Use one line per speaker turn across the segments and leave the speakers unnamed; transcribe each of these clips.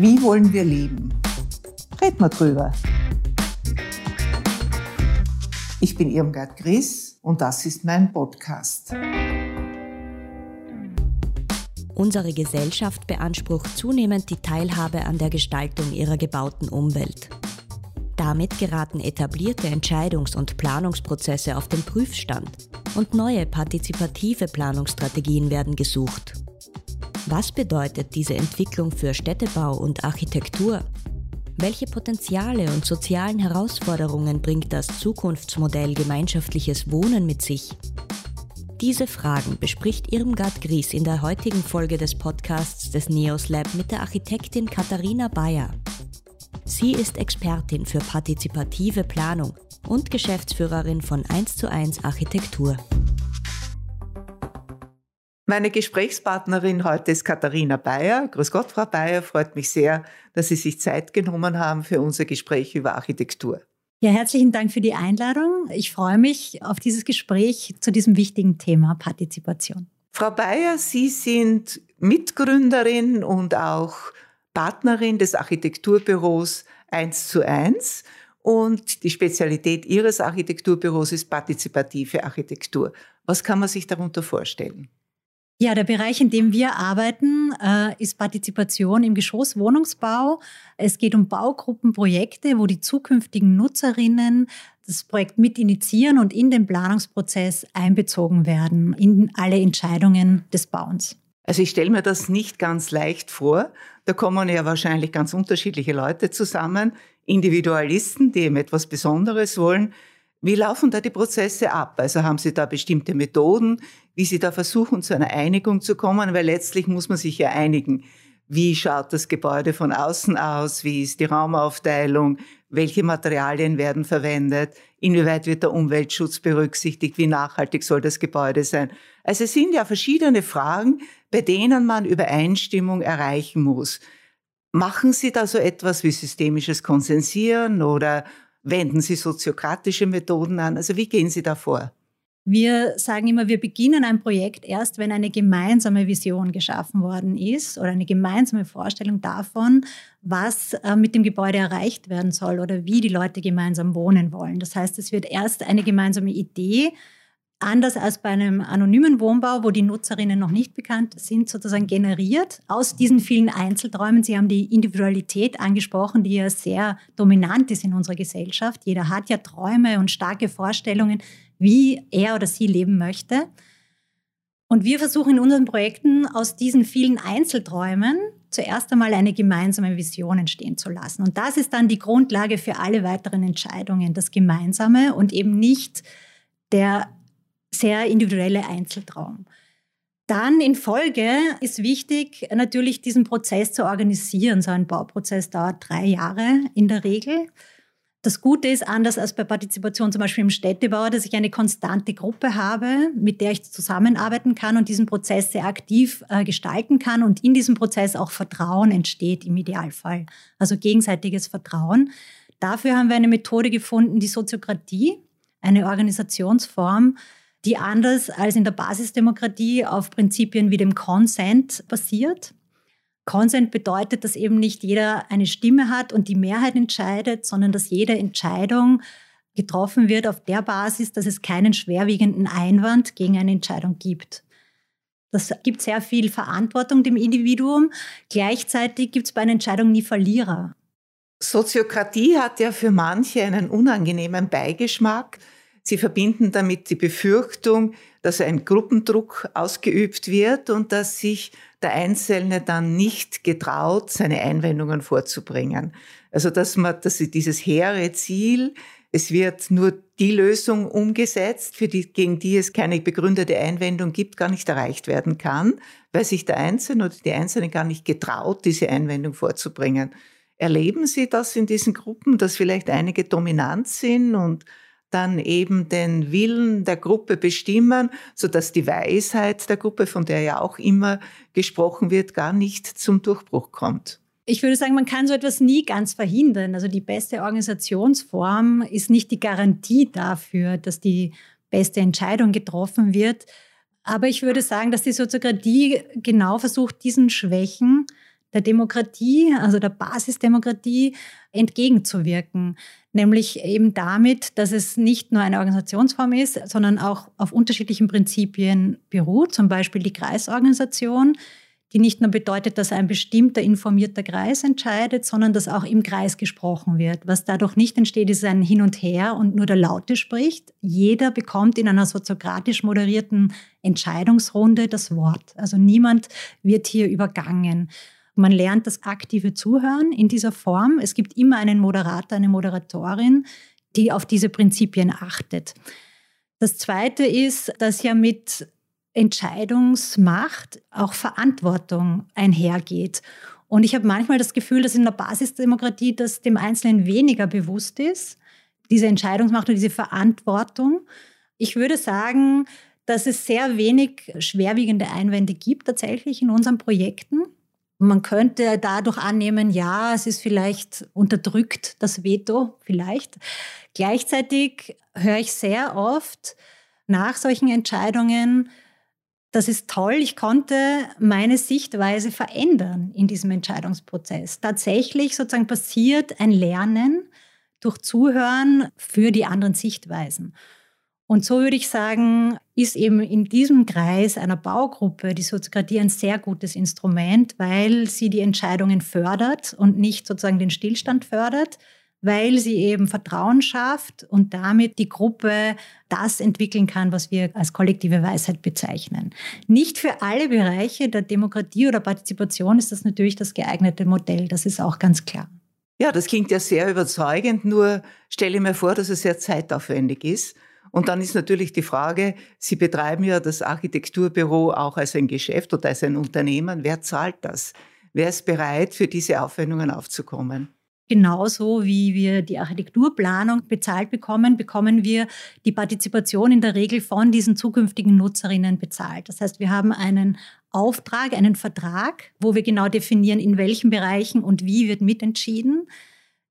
Wie wollen wir leben? Red mal drüber. Ich bin Irmgard Gries und das ist mein Podcast.
Unsere Gesellschaft beansprucht zunehmend die Teilhabe an der Gestaltung ihrer gebauten Umwelt. Damit geraten etablierte Entscheidungs- und Planungsprozesse auf den Prüfstand und neue partizipative Planungsstrategien werden gesucht. Was bedeutet diese Entwicklung für Städtebau und Architektur? Welche Potenziale und sozialen Herausforderungen bringt das Zukunftsmodell gemeinschaftliches Wohnen mit sich? Diese Fragen bespricht Irmgard Gries in der heutigen Folge des Podcasts des NEOS Lab mit der Architektin Katharina Bayer. Sie ist Expertin für partizipative Planung und Geschäftsführerin von 1 zu 1 Architektur.
Meine Gesprächspartnerin heute ist Katharina Bayer. Grüß Gott, Frau Bayer. Freut mich sehr, dass Sie sich Zeit genommen haben für unser Gespräch über Architektur.
Ja, herzlichen Dank für die Einladung. Ich freue mich auf dieses Gespräch zu diesem wichtigen Thema Partizipation.
Frau Bayer, Sie sind Mitgründerin und auch Partnerin des Architekturbüros 1 zu 1. Und die Spezialität Ihres Architekturbüros ist partizipative Architektur. Was kann man sich darunter vorstellen?
Ja, der Bereich, in dem wir arbeiten, äh, ist Partizipation im Geschosswohnungsbau. Es geht um Baugruppenprojekte, wo die zukünftigen Nutzerinnen das Projekt mit initiieren und in den Planungsprozess einbezogen werden, in alle Entscheidungen des Bauens.
Also ich stelle mir das nicht ganz leicht vor. Da kommen ja wahrscheinlich ganz unterschiedliche Leute zusammen, Individualisten, die eben etwas Besonderes wollen. Wie laufen da die Prozesse ab? Also haben Sie da bestimmte Methoden, wie Sie da versuchen, zu einer Einigung zu kommen? Weil letztlich muss man sich ja einigen. Wie schaut das Gebäude von außen aus? Wie ist die Raumaufteilung? Welche Materialien werden verwendet? Inwieweit wird der Umweltschutz berücksichtigt? Wie nachhaltig soll das Gebäude sein? Also es sind ja verschiedene Fragen, bei denen man Übereinstimmung erreichen muss. Machen Sie da so etwas wie systemisches Konsensieren oder Wenden Sie soziokratische Methoden an? Also wie gehen Sie da vor?
Wir sagen immer, wir beginnen ein Projekt erst, wenn eine gemeinsame Vision geschaffen worden ist oder eine gemeinsame Vorstellung davon, was äh, mit dem Gebäude erreicht werden soll oder wie die Leute gemeinsam wohnen wollen. Das heißt, es wird erst eine gemeinsame Idee anders als bei einem anonymen Wohnbau, wo die Nutzerinnen noch nicht bekannt sind, sozusagen generiert aus diesen vielen Einzelträumen. Sie haben die Individualität angesprochen, die ja sehr dominant ist in unserer Gesellschaft. Jeder hat ja Träume und starke Vorstellungen, wie er oder sie leben möchte. Und wir versuchen in unseren Projekten aus diesen vielen Einzelträumen zuerst einmal eine gemeinsame Vision entstehen zu lassen. Und das ist dann die Grundlage für alle weiteren Entscheidungen, das Gemeinsame und eben nicht der sehr individuelle Einzeltraum. Dann in Folge ist wichtig, natürlich diesen Prozess zu organisieren. So ein Bauprozess dauert drei Jahre in der Regel. Das Gute ist, anders als bei Partizipation zum Beispiel im Städtebau, dass ich eine konstante Gruppe habe, mit der ich zusammenarbeiten kann und diesen Prozess sehr aktiv äh, gestalten kann und in diesem Prozess auch Vertrauen entsteht im Idealfall. Also gegenseitiges Vertrauen. Dafür haben wir eine Methode gefunden, die Soziokratie, eine Organisationsform, die anders als in der Basisdemokratie auf Prinzipien wie dem Consent basiert. Consent bedeutet, dass eben nicht jeder eine Stimme hat und die Mehrheit entscheidet, sondern dass jede Entscheidung getroffen wird auf der Basis, dass es keinen schwerwiegenden Einwand gegen eine Entscheidung gibt. Das gibt sehr viel Verantwortung dem Individuum. Gleichzeitig gibt es bei einer Entscheidung nie Verlierer.
Soziokratie hat ja für manche einen unangenehmen Beigeschmack. Sie verbinden damit die Befürchtung, dass ein Gruppendruck ausgeübt wird und dass sich der Einzelne dann nicht getraut, seine Einwendungen vorzubringen. Also dass man, dass dieses hehre Ziel, es wird nur die Lösung umgesetzt, für die, gegen die es keine begründete Einwendung gibt, gar nicht erreicht werden kann, weil sich der Einzelne oder die Einzelne gar nicht getraut, diese Einwendung vorzubringen. Erleben Sie das in diesen Gruppen, dass vielleicht einige dominant sind und dann eben den Willen der Gruppe bestimmen, so dass die Weisheit der Gruppe, von der ja auch immer gesprochen wird, gar nicht zum Durchbruch kommt.
Ich würde sagen, man kann so etwas nie ganz verhindern. Also die beste Organisationsform ist nicht die Garantie dafür, dass die beste Entscheidung getroffen wird. Aber ich würde sagen, dass die Soziokratie genau versucht, diesen Schwächen der Demokratie, also der Basisdemokratie, entgegenzuwirken. Nämlich eben damit, dass es nicht nur eine Organisationsform ist, sondern auch auf unterschiedlichen Prinzipien beruht, zum Beispiel die Kreisorganisation, die nicht nur bedeutet, dass ein bestimmter informierter Kreis entscheidet, sondern dass auch im Kreis gesprochen wird. Was dadurch nicht entsteht, ist ein Hin und Her und nur der Laute spricht. Jeder bekommt in einer soziokratisch moderierten Entscheidungsrunde das Wort. Also niemand wird hier übergangen. Man lernt das aktive Zuhören in dieser Form. Es gibt immer einen Moderator, eine Moderatorin, die auf diese Prinzipien achtet. Das Zweite ist, dass ja mit Entscheidungsmacht auch Verantwortung einhergeht. Und ich habe manchmal das Gefühl, dass in der Basisdemokratie das dem Einzelnen weniger bewusst ist, diese Entscheidungsmacht und diese Verantwortung. Ich würde sagen, dass es sehr wenig schwerwiegende Einwände gibt tatsächlich in unseren Projekten. Man könnte dadurch annehmen, ja, es ist vielleicht unterdrückt, das Veto vielleicht. Gleichzeitig höre ich sehr oft nach solchen Entscheidungen, das ist toll, ich konnte meine Sichtweise verändern in diesem Entscheidungsprozess. Tatsächlich sozusagen passiert ein Lernen durch Zuhören für die anderen Sichtweisen. Und so würde ich sagen, ist eben in diesem Kreis einer Baugruppe die Soziokratie ein sehr gutes Instrument, weil sie die Entscheidungen fördert und nicht sozusagen den Stillstand fördert, weil sie eben Vertrauen schafft und damit die Gruppe das entwickeln kann, was wir als kollektive Weisheit bezeichnen. Nicht für alle Bereiche der Demokratie oder Partizipation ist das natürlich das geeignete Modell, das ist auch ganz klar.
Ja, das klingt ja sehr überzeugend, nur stelle mir vor, dass es sehr zeitaufwendig ist. Und dann ist natürlich die Frage, Sie betreiben ja das Architekturbüro auch als ein Geschäft oder als ein Unternehmen. Wer zahlt das? Wer ist bereit, für diese Aufwendungen aufzukommen?
Genauso wie wir die Architekturplanung bezahlt bekommen, bekommen wir die Partizipation in der Regel von diesen zukünftigen Nutzerinnen bezahlt. Das heißt, wir haben einen Auftrag, einen Vertrag, wo wir genau definieren, in welchen Bereichen und wie wird mitentschieden,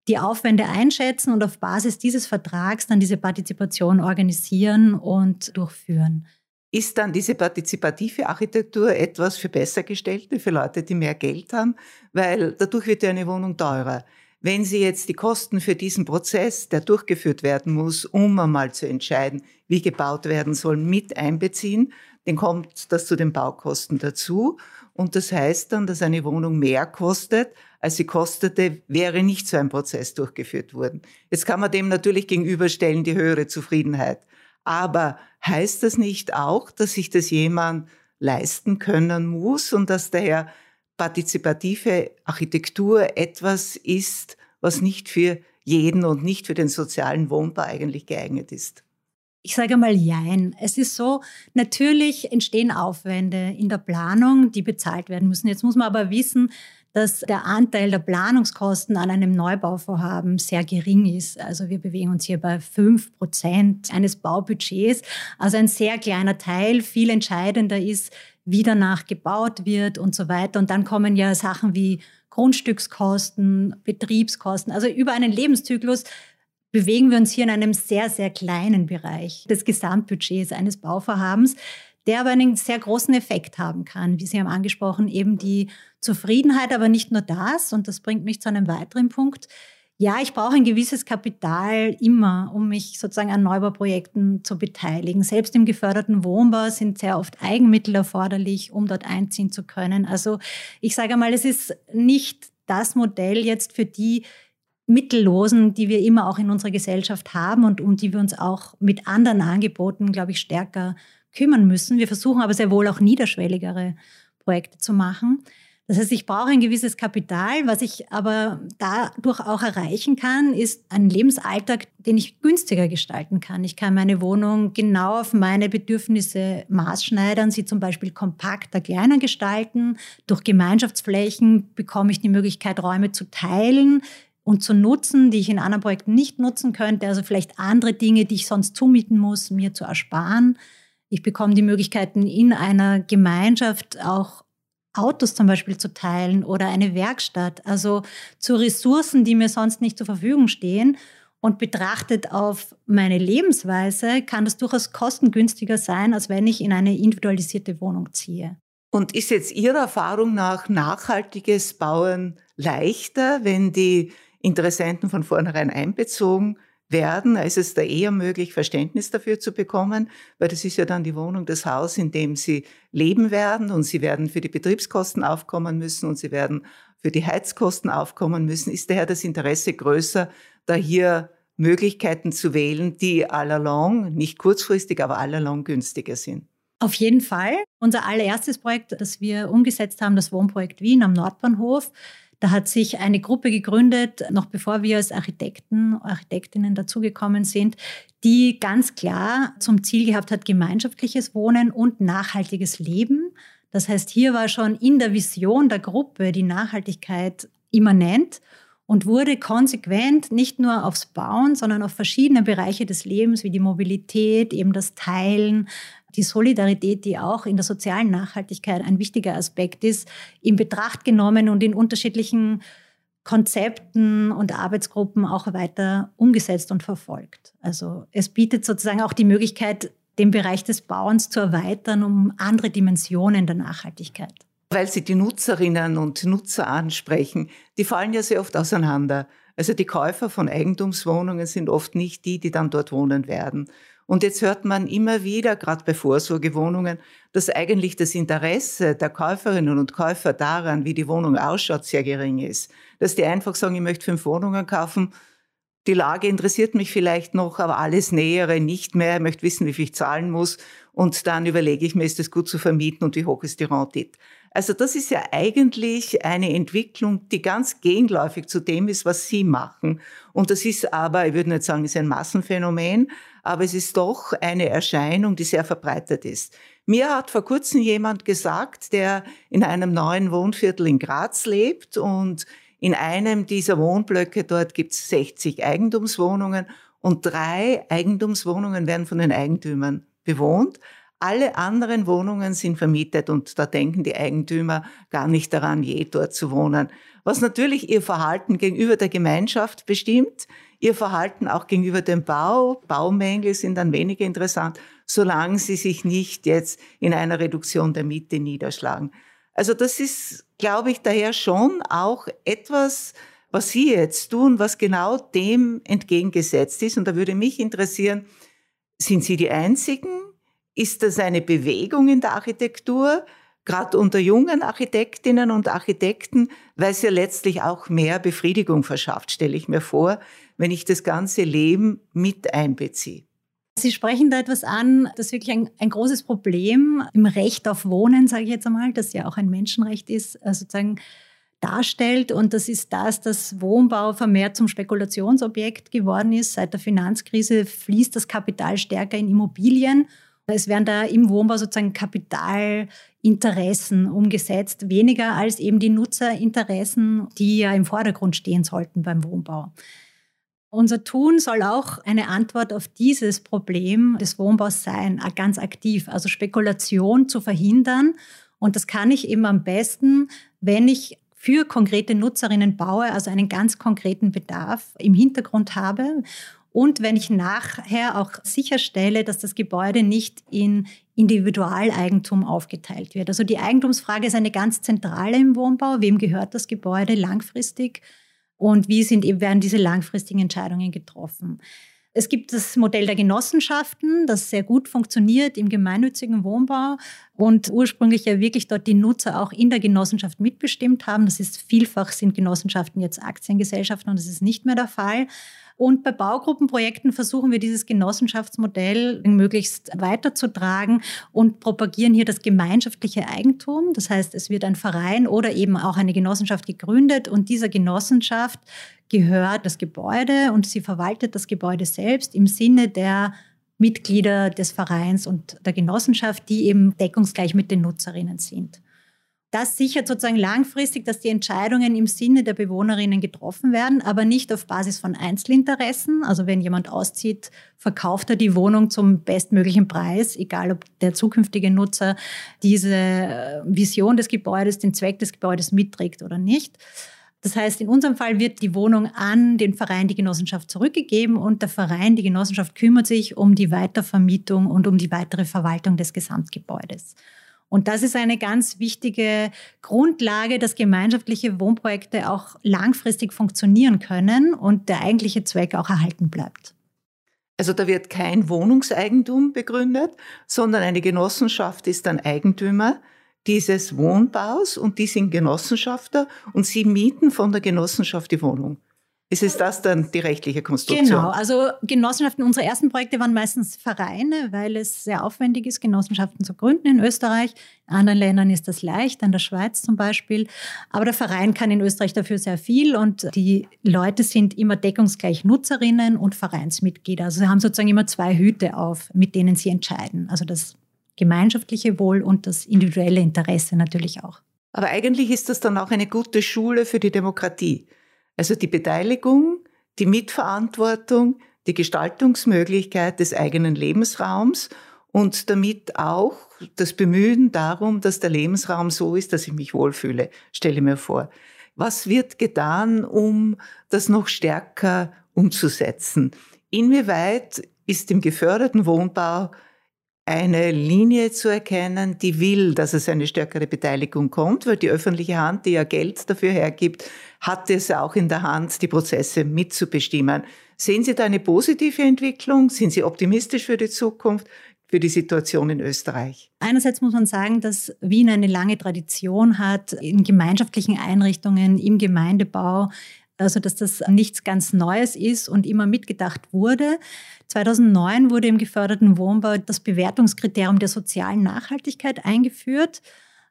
die Aufwände einschätzen und auf Basis dieses Vertrags dann diese Partizipation organisieren und durchführen.
Ist dann diese partizipative Architektur etwas für Bessergestellte, für Leute, die mehr Geld haben? Weil dadurch wird ja eine Wohnung teurer. Wenn Sie jetzt die Kosten für diesen Prozess, der durchgeführt werden muss, um einmal zu entscheiden, wie gebaut werden soll, mit einbeziehen, dann kommt das zu den Baukosten dazu. Und das heißt dann, dass eine Wohnung mehr kostet, als sie kostete, wäre nicht so ein Prozess durchgeführt worden. Jetzt kann man dem natürlich gegenüberstellen die höhere Zufriedenheit. Aber heißt das nicht auch, dass sich das jemand leisten können muss und dass daher partizipative Architektur etwas ist, was nicht für jeden und nicht für den sozialen Wohnbau eigentlich geeignet ist?
Ich sage mal Jein. Es ist so, natürlich entstehen Aufwände in der Planung, die bezahlt werden müssen. Jetzt muss man aber wissen, dass der Anteil der Planungskosten an einem Neubauvorhaben sehr gering ist. Also wir bewegen uns hier bei 5 Prozent eines Baubudgets. Also ein sehr kleiner Teil. Viel entscheidender ist, wie danach gebaut wird und so weiter. Und dann kommen ja Sachen wie Grundstückskosten, Betriebskosten. Also über einen Lebenszyklus bewegen wir uns hier in einem sehr, sehr kleinen Bereich des Gesamtbudgets eines Bauvorhabens, der aber einen sehr großen Effekt haben kann. Wie Sie haben angesprochen, eben die Zufriedenheit, aber nicht nur das. Und das bringt mich zu einem weiteren Punkt ja, ich brauche ein gewisses Kapital immer, um mich sozusagen an Neubauprojekten zu beteiligen. Selbst im geförderten Wohnbau sind sehr oft Eigenmittel erforderlich, um dort einziehen zu können. Also ich sage mal, es ist nicht das Modell jetzt für die Mittellosen, die wir immer auch in unserer Gesellschaft haben und um die wir uns auch mit anderen Angeboten, glaube ich, stärker kümmern müssen. Wir versuchen aber sehr wohl auch niederschwelligere Projekte zu machen. Das heißt, ich brauche ein gewisses Kapital. Was ich aber dadurch auch erreichen kann, ist ein Lebensalltag, den ich günstiger gestalten kann. Ich kann meine Wohnung genau auf meine Bedürfnisse maßschneidern, sie zum Beispiel kompakter, kleiner gestalten. Durch Gemeinschaftsflächen bekomme ich die Möglichkeit, Räume zu teilen und zu nutzen, die ich in anderen Projekten nicht nutzen könnte. Also vielleicht andere Dinge, die ich sonst zumieten muss, mir zu ersparen. Ich bekomme die Möglichkeiten, in einer Gemeinschaft auch Autos zum Beispiel zu teilen oder eine Werkstatt, also zu Ressourcen, die mir sonst nicht zur Verfügung stehen. Und betrachtet auf meine Lebensweise kann das durchaus kostengünstiger sein, als wenn ich in eine individualisierte Wohnung ziehe.
Und ist jetzt Ihrer Erfahrung nach nachhaltiges Bauen leichter, wenn die Interessenten von vornherein einbezogen werden? Ist es da eher möglich, Verständnis dafür zu bekommen? Weil das ist ja dann die Wohnung, das Haus, in dem Sie leben werden und Sie werden für die Betriebskosten aufkommen müssen und Sie werden für die Heizkosten aufkommen müssen. Ist daher das Interesse größer, da hier Möglichkeiten zu wählen, die allalong, nicht kurzfristig, aber allalong günstiger sind?
Auf jeden Fall. Unser allererstes Projekt, das wir umgesetzt haben, das Wohnprojekt Wien am Nordbahnhof, da hat sich eine Gruppe gegründet, noch bevor wir als Architekten, Architektinnen dazugekommen sind, die ganz klar zum Ziel gehabt hat, gemeinschaftliches Wohnen und nachhaltiges Leben. Das heißt, hier war schon in der Vision der Gruppe die Nachhaltigkeit immanent und wurde konsequent nicht nur aufs Bauen, sondern auf verschiedene Bereiche des Lebens wie die Mobilität, eben das Teilen, die Solidarität, die auch in der sozialen Nachhaltigkeit ein wichtiger Aspekt ist, in Betracht genommen und in unterschiedlichen Konzepten und Arbeitsgruppen auch weiter umgesetzt und verfolgt. Also es bietet sozusagen auch die Möglichkeit, den Bereich des Bauens zu erweitern um andere Dimensionen der Nachhaltigkeit.
Weil Sie die Nutzerinnen und Nutzer ansprechen, die fallen ja sehr oft auseinander. Also die Käufer von Eigentumswohnungen sind oft nicht die, die dann dort wohnen werden. Und jetzt hört man immer wieder, gerade bei Vorsorgewohnungen, dass eigentlich das Interesse der Käuferinnen und Käufer daran, wie die Wohnung ausschaut, sehr gering ist. Dass die einfach sagen, ich möchte fünf Wohnungen kaufen, die Lage interessiert mich vielleicht noch, aber alles Nähere nicht mehr. Ich möchte wissen, wie viel ich zahlen muss. Und dann überlege ich mir, ist es gut zu vermieten und wie hoch ist die Rendite. Also das ist ja eigentlich eine Entwicklung, die ganz gegenläufig zu dem ist, was Sie machen. Und das ist aber, ich würde nicht sagen, ist ein Massenphänomen, aber es ist doch eine Erscheinung, die sehr verbreitet ist. Mir hat vor kurzem jemand gesagt, der in einem neuen Wohnviertel in Graz lebt und in einem dieser Wohnblöcke dort gibt es 60 Eigentumswohnungen und drei Eigentumswohnungen werden von den Eigentümern bewohnt. Alle anderen Wohnungen sind vermietet und da denken die Eigentümer gar nicht daran, je dort zu wohnen. Was natürlich ihr Verhalten gegenüber der Gemeinschaft bestimmt, ihr Verhalten auch gegenüber dem Bau. Baumängel sind dann weniger interessant, solange sie sich nicht jetzt in einer Reduktion der Miete niederschlagen. Also das ist, glaube ich, daher schon auch etwas, was Sie jetzt tun, was genau dem entgegengesetzt ist. Und da würde mich interessieren, sind Sie die Einzigen? Ist das eine Bewegung in der Architektur? Gerade unter jungen Architektinnen und Architekten, weil es ja letztlich auch mehr Befriedigung verschafft, stelle ich mir vor, wenn ich das ganze Leben mit einbeziehe.
Sie sprechen da etwas an, das wirklich ein, ein großes Problem im Recht auf Wohnen, sage ich jetzt einmal, das ja auch ein Menschenrecht ist, äh, sozusagen darstellt. Und das ist das, dass Wohnbau vermehrt zum Spekulationsobjekt geworden ist. Seit der Finanzkrise fließt das Kapital stärker in Immobilien. Es werden da im Wohnbau sozusagen Kapitalinteressen umgesetzt, weniger als eben die Nutzerinteressen, die ja im Vordergrund stehen sollten beim Wohnbau. Unser Tun soll auch eine Antwort auf dieses Problem des Wohnbaus sein, ganz aktiv, also Spekulation zu verhindern. Und das kann ich eben am besten, wenn ich für konkrete Nutzerinnen baue, also einen ganz konkreten Bedarf im Hintergrund habe. Und wenn ich nachher auch sicherstelle, dass das Gebäude nicht in Individualeigentum aufgeteilt wird. Also die Eigentumsfrage ist eine ganz zentrale im Wohnbau. Wem gehört das Gebäude langfristig? Und wie sind werden diese langfristigen Entscheidungen getroffen. Es gibt das Modell der Genossenschaften, das sehr gut funktioniert im gemeinnützigen Wohnbau und ursprünglich ja wirklich dort die Nutzer auch in der Genossenschaft mitbestimmt haben. Das ist vielfach sind Genossenschaften jetzt Aktiengesellschaften und das ist nicht mehr der Fall. Und bei Baugruppenprojekten versuchen wir dieses Genossenschaftsmodell möglichst weiterzutragen und propagieren hier das gemeinschaftliche Eigentum. Das heißt, es wird ein Verein oder eben auch eine Genossenschaft gegründet und dieser Genossenschaft gehört das Gebäude und sie verwaltet das Gebäude selbst im Sinne der Mitglieder des Vereins und der Genossenschaft, die eben deckungsgleich mit den Nutzerinnen sind. Das sichert sozusagen langfristig, dass die Entscheidungen im Sinne der Bewohnerinnen getroffen werden, aber nicht auf Basis von Einzelinteressen. Also wenn jemand auszieht, verkauft er die Wohnung zum bestmöglichen Preis, egal ob der zukünftige Nutzer diese äh, Vision des Gebäudes, den Zweck des Gebäudes mitträgt oder nicht. Das heißt, in unserem Fall wird die Wohnung an den Verein, die Genossenschaft zurückgegeben und der Verein, die Genossenschaft kümmert sich um die Weitervermietung und um die weitere Verwaltung des Gesamtgebäudes. Und das ist eine ganz wichtige Grundlage, dass gemeinschaftliche Wohnprojekte auch langfristig funktionieren können und der eigentliche Zweck auch erhalten bleibt.
Also da wird kein Wohnungseigentum begründet, sondern eine Genossenschaft ist ein Eigentümer dieses Wohnbaus und die sind Genossenschafter und sie mieten von der Genossenschaft die Wohnung. Ist es das dann die rechtliche Konstruktion?
Genau, also Genossenschaften, unsere ersten Projekte waren meistens Vereine, weil es sehr aufwendig ist, Genossenschaften zu gründen in Österreich. In anderen Ländern ist das leicht, in der Schweiz zum Beispiel. Aber der Verein kann in Österreich dafür sehr viel und die Leute sind immer deckungsgleich Nutzerinnen und Vereinsmitglieder. Also sie haben sozusagen immer zwei Hüte auf, mit denen sie entscheiden. Also das gemeinschaftliche Wohl und das individuelle Interesse natürlich auch.
Aber eigentlich ist das dann auch eine gute Schule für die Demokratie. Also die Beteiligung, die Mitverantwortung, die Gestaltungsmöglichkeit des eigenen Lebensraums und damit auch das Bemühen darum, dass der Lebensraum so ist, dass ich mich wohlfühle, stelle mir vor. Was wird getan, um das noch stärker umzusetzen? Inwieweit ist im geförderten Wohnbau eine Linie zu erkennen, die will, dass es eine stärkere Beteiligung kommt, weil die öffentliche Hand, die ja Geld dafür hergibt, hat es auch in der Hand, die Prozesse mitzubestimmen. Sehen Sie da eine positive Entwicklung? Sind Sie optimistisch für die Zukunft? für die Situation in Österreich?
Einerseits muss man sagen, dass Wien eine lange Tradition hat in gemeinschaftlichen Einrichtungen, im Gemeindebau, also dass das nichts ganz Neues ist und immer mitgedacht wurde. 2009 wurde im geförderten Wohnbau das Bewertungskriterium der sozialen Nachhaltigkeit eingeführt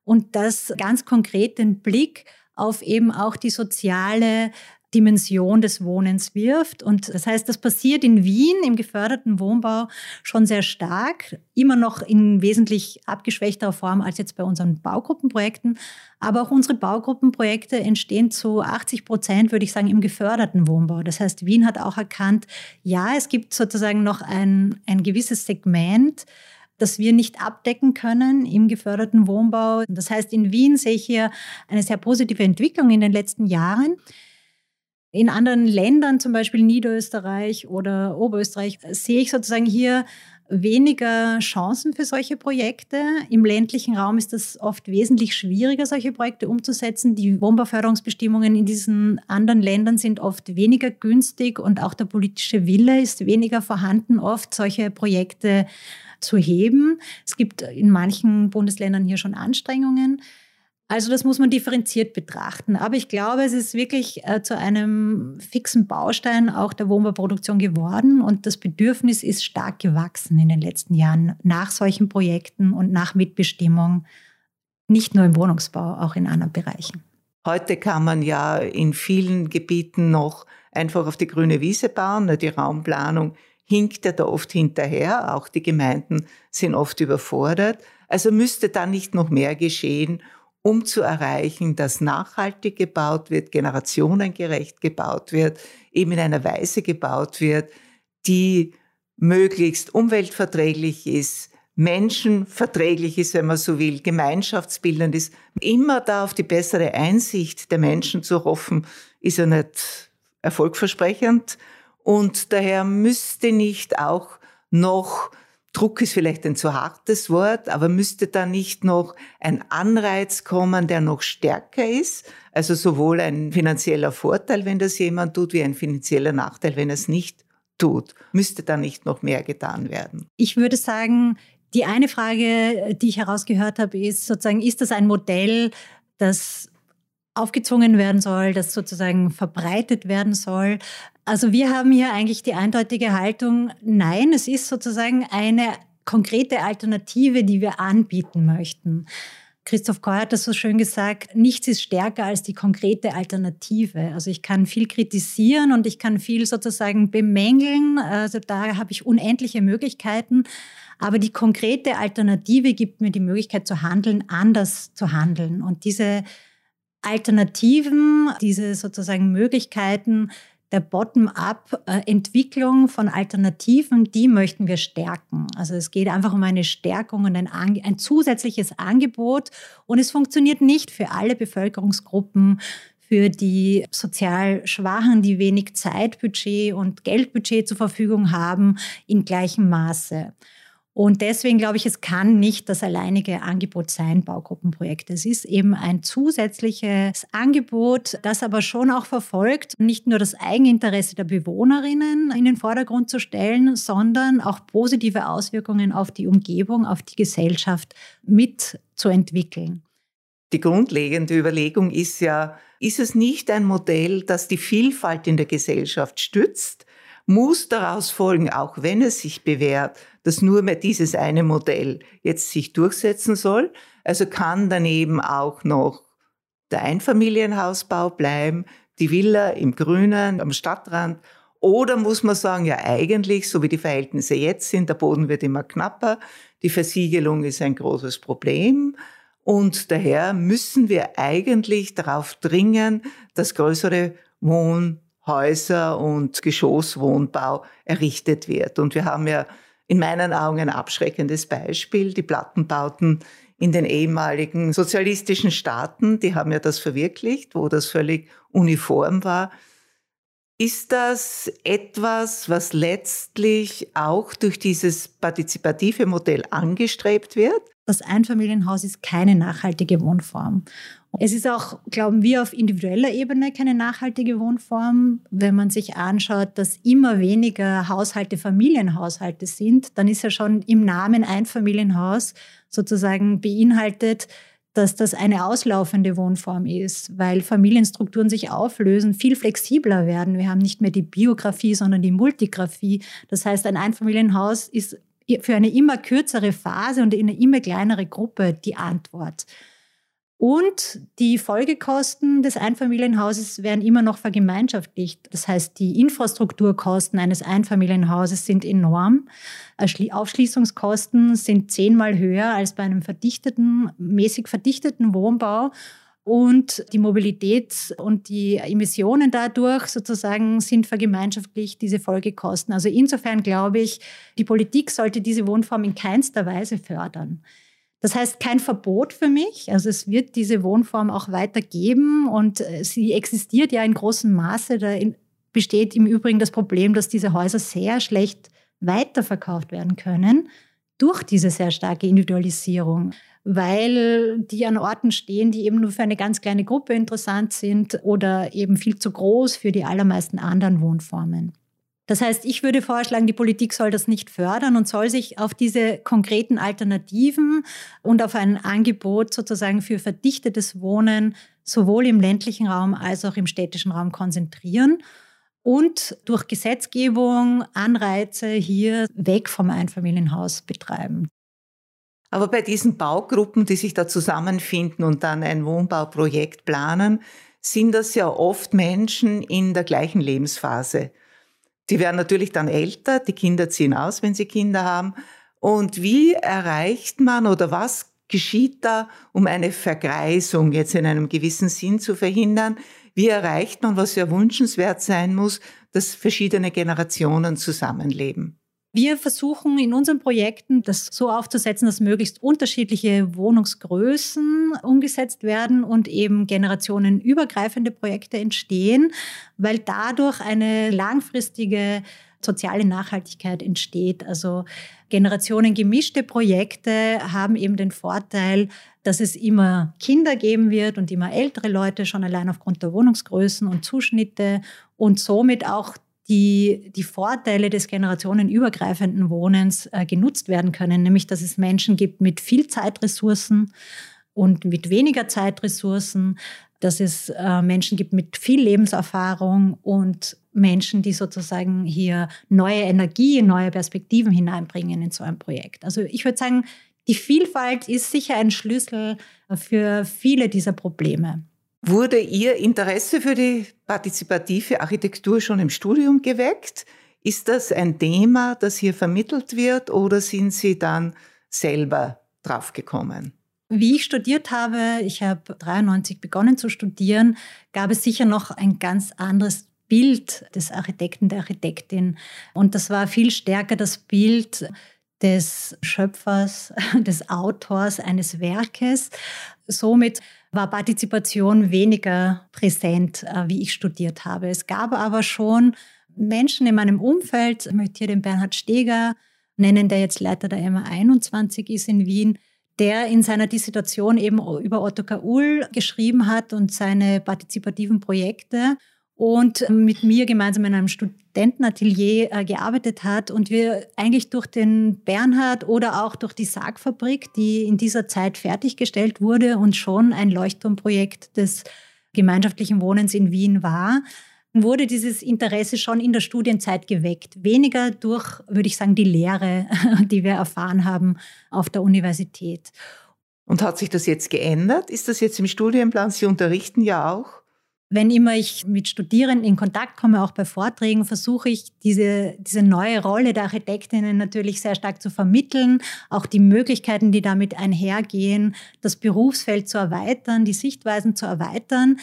und das ganz konkret den Blick auf eben auch die soziale Dimension des Wohnens wirft. Und das heißt, das passiert in Wien im geförderten Wohnbau schon sehr stark, immer noch in wesentlich abgeschwächterer Form als jetzt bei unseren Baugruppenprojekten. Aber auch unsere Baugruppenprojekte entstehen zu 80 Prozent, würde ich sagen, im geförderten Wohnbau. Das heißt, Wien hat auch erkannt, ja, es gibt sozusagen noch ein, ein gewisses Segment, das wir nicht abdecken können im geförderten Wohnbau. Das heißt, in Wien sehe ich hier eine sehr positive Entwicklung in den letzten Jahren. In anderen Ländern, zum Beispiel Niederösterreich oder Oberösterreich, sehe ich sozusagen hier weniger Chancen für solche Projekte. Im ländlichen Raum ist es oft wesentlich schwieriger, solche Projekte umzusetzen. Die Wohnbauförderungsbestimmungen in diesen anderen Ländern sind oft weniger günstig und auch der politische Wille ist weniger vorhanden, oft solche Projekte zu heben. Es gibt in manchen Bundesländern hier schon Anstrengungen. Also das muss man differenziert betrachten. Aber ich glaube, es ist wirklich äh, zu einem fixen Baustein auch der Wohnbauproduktion geworden und das Bedürfnis ist stark gewachsen in den letzten Jahren nach solchen Projekten und nach Mitbestimmung, nicht nur im Wohnungsbau, auch in anderen Bereichen.
Heute kann man ja in vielen Gebieten noch einfach auf die grüne Wiese bauen. Die Raumplanung hinkt ja da oft hinterher. Auch die Gemeinden sind oft überfordert. Also müsste da nicht noch mehr geschehen, um zu erreichen, dass nachhaltig gebaut wird, generationengerecht gebaut wird, eben in einer Weise gebaut wird, die möglichst umweltverträglich ist, menschenverträglich ist, wenn man so will, gemeinschaftsbildend ist. Immer da auf die bessere Einsicht der Menschen zu hoffen, ist ja nicht erfolgversprechend. Und daher müsste nicht auch noch Druck ist vielleicht ein zu hartes Wort, aber müsste da nicht noch ein Anreiz kommen, der noch stärker ist? Also sowohl ein finanzieller Vorteil, wenn das jemand tut, wie ein finanzieller Nachteil, wenn er es nicht tut. Müsste da nicht noch mehr getan werden?
Ich würde sagen, die eine Frage, die ich herausgehört habe, ist sozusagen, ist das ein Modell, das aufgezwungen werden soll, das sozusagen verbreitet werden soll. Also wir haben hier eigentlich die eindeutige Haltung, nein, es ist sozusagen eine konkrete Alternative, die wir anbieten möchten. Christoph Koy hat das so schön gesagt, nichts ist stärker als die konkrete Alternative. Also ich kann viel kritisieren und ich kann viel sozusagen bemängeln. Also da habe ich unendliche Möglichkeiten. Aber die konkrete Alternative gibt mir die Möglichkeit zu handeln, anders zu handeln. Und diese Alternativen, diese sozusagen Möglichkeiten der Bottom-up-Entwicklung von Alternativen, die möchten wir stärken. Also es geht einfach um eine Stärkung und ein, ein zusätzliches Angebot. Und es funktioniert nicht für alle Bevölkerungsgruppen, für die sozial Schwachen, die wenig Zeitbudget und Geldbudget zur Verfügung haben, in gleichem Maße. Und deswegen glaube ich, es kann nicht das alleinige Angebot sein, Baugruppenprojekte. Es ist eben ein zusätzliches Angebot, das aber schon auch verfolgt, nicht nur das Eigeninteresse der Bewohnerinnen in den Vordergrund zu stellen, sondern auch positive Auswirkungen auf die Umgebung, auf die Gesellschaft mitzuentwickeln.
Die grundlegende Überlegung ist ja, ist es nicht ein Modell, das die Vielfalt in der Gesellschaft stützt? Muss daraus folgen, auch wenn es sich bewährt, dass nur mehr dieses eine Modell jetzt sich durchsetzen soll. Also kann daneben auch noch der Einfamilienhausbau bleiben, die Villa im Grünen, am Stadtrand. Oder muss man sagen, ja eigentlich, so wie die Verhältnisse jetzt sind, der Boden wird immer knapper, die Versiegelung ist ein großes Problem. Und daher müssen wir eigentlich darauf dringen, dass größere Wohnhäuser und Geschosswohnbau errichtet wird. Und wir haben ja in meinen Augen ein abschreckendes Beispiel. Die Plattenbauten in den ehemaligen sozialistischen Staaten, die haben ja das verwirklicht, wo das völlig uniform war. Ist das etwas, was letztlich auch durch dieses partizipative Modell angestrebt wird?
Das Einfamilienhaus ist keine nachhaltige Wohnform. Es ist auch, glauben wir, auf individueller Ebene keine nachhaltige Wohnform. Wenn man sich anschaut, dass immer weniger Haushalte Familienhaushalte sind, dann ist ja schon im Namen Einfamilienhaus sozusagen beinhaltet, dass das eine auslaufende Wohnform ist, weil Familienstrukturen sich auflösen, viel flexibler werden. Wir haben nicht mehr die Biografie, sondern die Multigraphie. Das heißt, ein Einfamilienhaus ist für eine immer kürzere Phase und in eine immer kleinere Gruppe die Antwort. Und die Folgekosten des Einfamilienhauses werden immer noch vergemeinschaftlicht. Das heißt, die Infrastrukturkosten eines Einfamilienhauses sind enorm. Aufschließungskosten sind zehnmal höher als bei einem verdichteten, mäßig verdichteten Wohnbau. Und die Mobilität und die Emissionen dadurch sozusagen sind vergemeinschaftlicht, diese Folgekosten. Also insofern glaube ich, die Politik sollte diese Wohnform in keinster Weise fördern. Das heißt, kein Verbot für mich. Also es wird diese Wohnform auch weiter geben und äh, sie existiert ja in großem Maße. Da besteht im Übrigen das Problem, dass diese Häuser sehr schlecht weiterverkauft werden können durch diese sehr starke Individualisierung, weil die an Orten stehen, die eben nur für eine ganz kleine Gruppe interessant sind oder eben viel zu groß für die allermeisten anderen Wohnformen. Das heißt, ich würde vorschlagen, die Politik soll das nicht fördern und soll sich auf diese konkreten Alternativen und auf ein Angebot sozusagen für verdichtetes Wohnen sowohl im ländlichen Raum als auch im städtischen Raum konzentrieren und durch Gesetzgebung Anreize hier weg vom Einfamilienhaus betreiben.
Aber bei diesen Baugruppen, die sich da zusammenfinden und dann ein Wohnbauprojekt planen, sind das ja oft Menschen in der gleichen Lebensphase. Die werden natürlich dann älter, die Kinder ziehen aus, wenn sie Kinder haben. Und wie erreicht man oder was geschieht da, um eine Vergreisung jetzt in einem gewissen Sinn zu verhindern? Wie erreicht man, was ja wünschenswert sein muss, dass verschiedene Generationen zusammenleben?
Wir versuchen in unseren Projekten das so aufzusetzen, dass möglichst unterschiedliche Wohnungsgrößen umgesetzt werden und eben generationenübergreifende Projekte entstehen, weil dadurch eine langfristige soziale Nachhaltigkeit entsteht. Also generationengemischte Projekte haben eben den Vorteil, dass es immer Kinder geben wird und immer ältere Leute, schon allein aufgrund der Wohnungsgrößen und Zuschnitte und somit auch die, die Vorteile des generationenübergreifenden Wohnens äh, genutzt werden können, nämlich dass es Menschen gibt mit viel Zeitressourcen und mit weniger Zeitressourcen, dass es äh, Menschen gibt mit viel Lebenserfahrung und Menschen, die sozusagen hier neue Energie, neue Perspektiven hineinbringen in so ein Projekt. Also ich würde sagen, die Vielfalt ist sicher ein Schlüssel für viele dieser Probleme.
Wurde Ihr Interesse für die partizipative Architektur schon im Studium geweckt? Ist das ein Thema, das hier vermittelt wird oder sind Sie dann selber draufgekommen?
Wie ich studiert habe, ich habe 93 begonnen zu studieren, gab es sicher noch ein ganz anderes Bild des Architekten, der Architektin. Und das war viel stärker das Bild des Schöpfers, des Autors eines Werkes. Somit war Partizipation weniger präsent, äh, wie ich studiert habe. Es gab aber schon Menschen in meinem Umfeld, ich möchte hier den Bernhard Steger nennen, der jetzt Leiter der MA21 ist in Wien, der in seiner Dissertation eben über Otto Kaul geschrieben hat und seine partizipativen Projekte und mit mir gemeinsam in einem Studentenatelier äh, gearbeitet hat und wir eigentlich durch den Bernhard oder auch durch die Sargfabrik, die in dieser Zeit fertiggestellt wurde und schon ein Leuchtturmprojekt des gemeinschaftlichen Wohnens in Wien war, wurde dieses Interesse schon in der Studienzeit geweckt. Weniger durch, würde ich sagen, die Lehre, die wir erfahren haben auf der Universität.
Und hat sich das jetzt geändert? Ist das jetzt im Studienplan? Sie unterrichten ja auch.
Wenn immer ich mit Studierenden in Kontakt komme, auch bei Vorträgen, versuche ich diese, diese neue Rolle der Architektinnen natürlich sehr stark zu vermitteln, auch die Möglichkeiten, die damit einhergehen, das Berufsfeld zu erweitern, die Sichtweisen zu erweitern.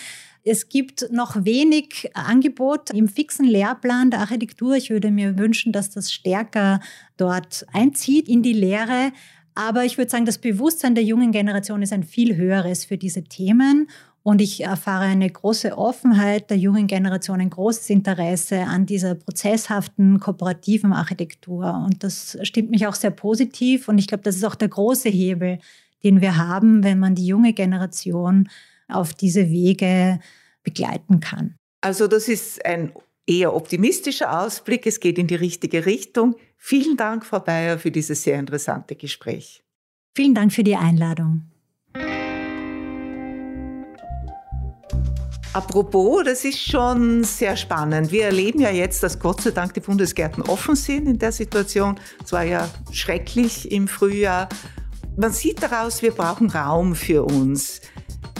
Es gibt noch wenig Angebot im fixen Lehrplan der Architektur. Ich würde mir wünschen, dass das stärker dort einzieht in die Lehre. Aber ich würde sagen, das Bewusstsein der jungen Generation ist ein viel höheres für diese Themen. Und ich erfahre eine große Offenheit der jungen Generation, ein großes Interesse an dieser prozesshaften, kooperativen Architektur. Und das stimmt mich auch sehr positiv. Und ich glaube, das ist auch der große Hebel, den wir haben, wenn man die junge Generation auf diese Wege begleiten kann.
Also das ist ein eher optimistischer Ausblick. Es geht in die richtige Richtung. Vielen Dank, Frau Bayer, für dieses sehr interessante Gespräch.
Vielen Dank für die Einladung.
Apropos, das ist schon sehr spannend. Wir erleben ja jetzt, dass Gott sei Dank die Bundesgärten offen sind in der Situation. Es war ja schrecklich im Frühjahr. Man sieht daraus, wir brauchen Raum für uns.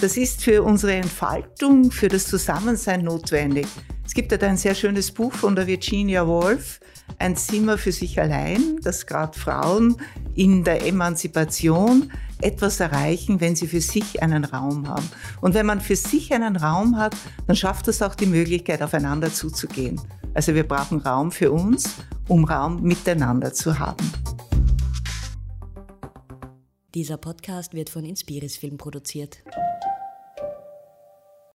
Das ist für unsere Entfaltung, für das Zusammensein notwendig. Es gibt ja ein sehr schönes Buch von der Virginia Woolf, Ein Zimmer für sich allein, das gerade Frauen in der Emanzipation etwas erreichen, wenn sie für sich einen Raum haben. Und wenn man für sich einen Raum hat, dann schafft das auch die Möglichkeit, aufeinander zuzugehen. Also wir brauchen Raum für uns, um Raum miteinander zu haben.
Dieser Podcast wird von Inspiris Film produziert.